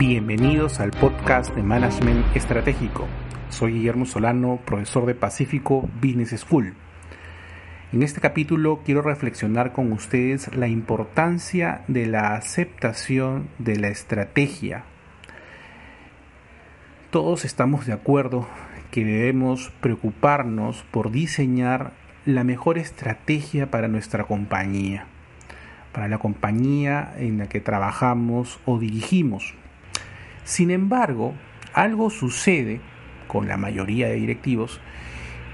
Bienvenidos al podcast de Management Estratégico. Soy Guillermo Solano, profesor de Pacífico Business School. En este capítulo quiero reflexionar con ustedes la importancia de la aceptación de la estrategia. Todos estamos de acuerdo que debemos preocuparnos por diseñar la mejor estrategia para nuestra compañía, para la compañía en la que trabajamos o dirigimos. Sin embargo, algo sucede con la mayoría de directivos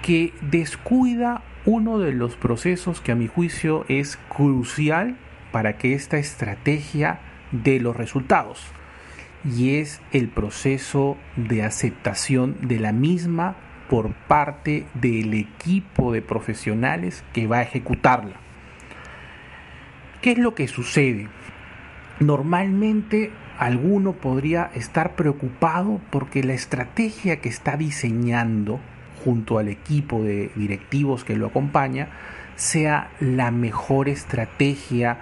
que descuida uno de los procesos que a mi juicio es crucial para que esta estrategia dé los resultados y es el proceso de aceptación de la misma por parte del equipo de profesionales que va a ejecutarla. ¿Qué es lo que sucede? Normalmente alguno podría estar preocupado porque la estrategia que está diseñando junto al equipo de directivos que lo acompaña sea la mejor estrategia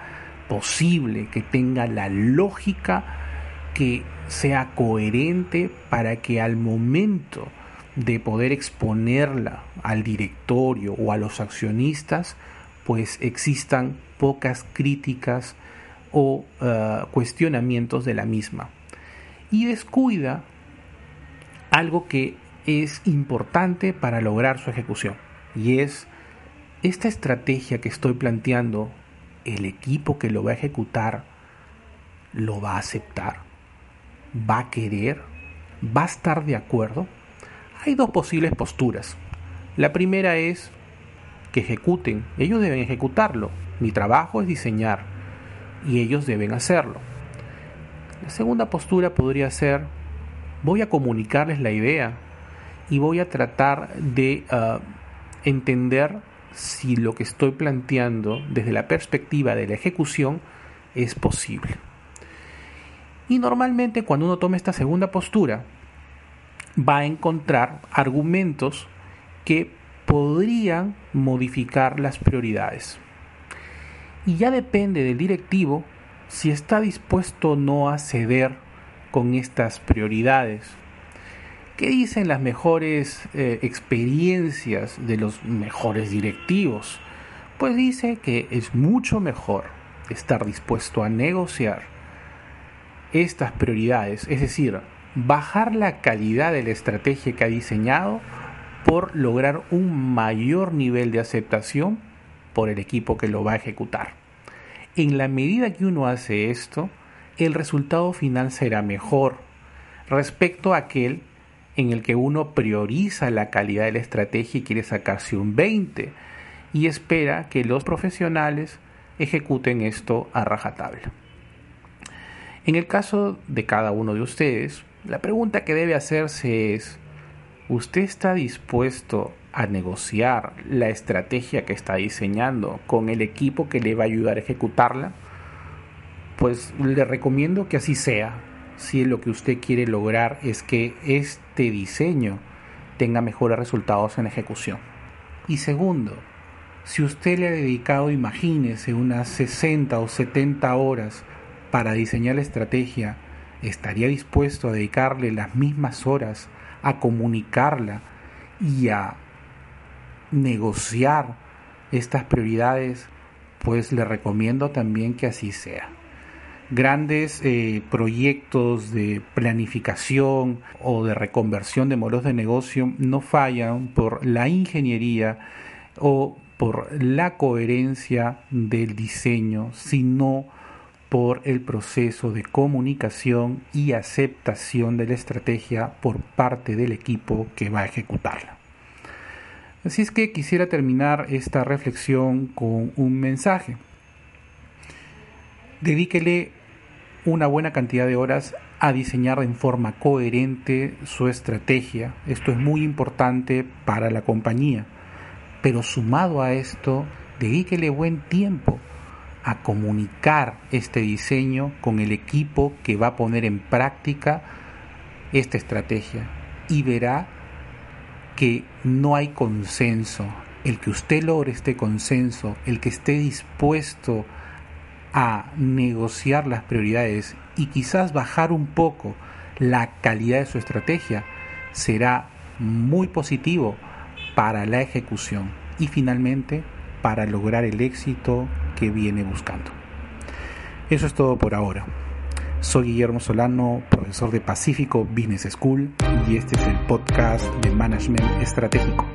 posible, que tenga la lógica, que sea coherente para que al momento de poder exponerla al directorio o a los accionistas, pues existan pocas críticas o eh, cuestionamientos de la misma. Y descuida algo que es importante para lograr su ejecución. Y es esta estrategia que estoy planteando, el equipo que lo va a ejecutar, lo va a aceptar, va a querer, va a estar de acuerdo. Hay dos posibles posturas. La primera es que ejecuten, ellos deben ejecutarlo. Mi trabajo es diseñar y ellos deben hacerlo. La segunda postura podría ser, voy a comunicarles la idea y voy a tratar de ah, entender si lo que estoy planteando desde la perspectiva de la ejecución es posible. Y normalmente cuando uno toma esta segunda postura, va a encontrar argumentos que podrían modificar las prioridades. Y ya depende del directivo si está dispuesto o no a ceder con estas prioridades. ¿Qué dicen las mejores eh, experiencias de los mejores directivos? Pues dice que es mucho mejor estar dispuesto a negociar estas prioridades, es decir, bajar la calidad de la estrategia que ha diseñado por lograr un mayor nivel de aceptación por el equipo que lo va a ejecutar. En la medida que uno hace esto, el resultado final será mejor respecto a aquel en el que uno prioriza la calidad de la estrategia y quiere sacarse un 20 y espera que los profesionales ejecuten esto a rajatabla. En el caso de cada uno de ustedes, la pregunta que debe hacerse es, ¿usted está dispuesto a negociar la estrategia que está diseñando con el equipo que le va a ayudar a ejecutarla? Pues le recomiendo que así sea, si lo que usted quiere lograr es que este diseño tenga mejores resultados en ejecución. Y segundo, si usted le ha dedicado, imagínese, unas 60 o 70 horas para diseñar la estrategia, ¿estaría dispuesto a dedicarle las mismas horas a comunicarla y a negociar estas prioridades? Pues le recomiendo también que así sea grandes eh, proyectos de planificación o de reconversión de modelos de negocio no fallan por la ingeniería o por la coherencia del diseño, sino por el proceso de comunicación y aceptación de la estrategia por parte del equipo que va a ejecutarla. Así es que quisiera terminar esta reflexión con un mensaje dedíquele una buena cantidad de horas a diseñar en forma coherente su estrategia. Esto es muy importante para la compañía. Pero sumado a esto, dedíquele buen tiempo a comunicar este diseño con el equipo que va a poner en práctica esta estrategia y verá que no hay consenso. El que usted logre este consenso, el que esté dispuesto a negociar las prioridades y quizás bajar un poco la calidad de su estrategia será muy positivo para la ejecución y finalmente para lograr el éxito que viene buscando. Eso es todo por ahora. Soy Guillermo Solano, profesor de Pacífico Business School y este es el podcast de Management Estratégico.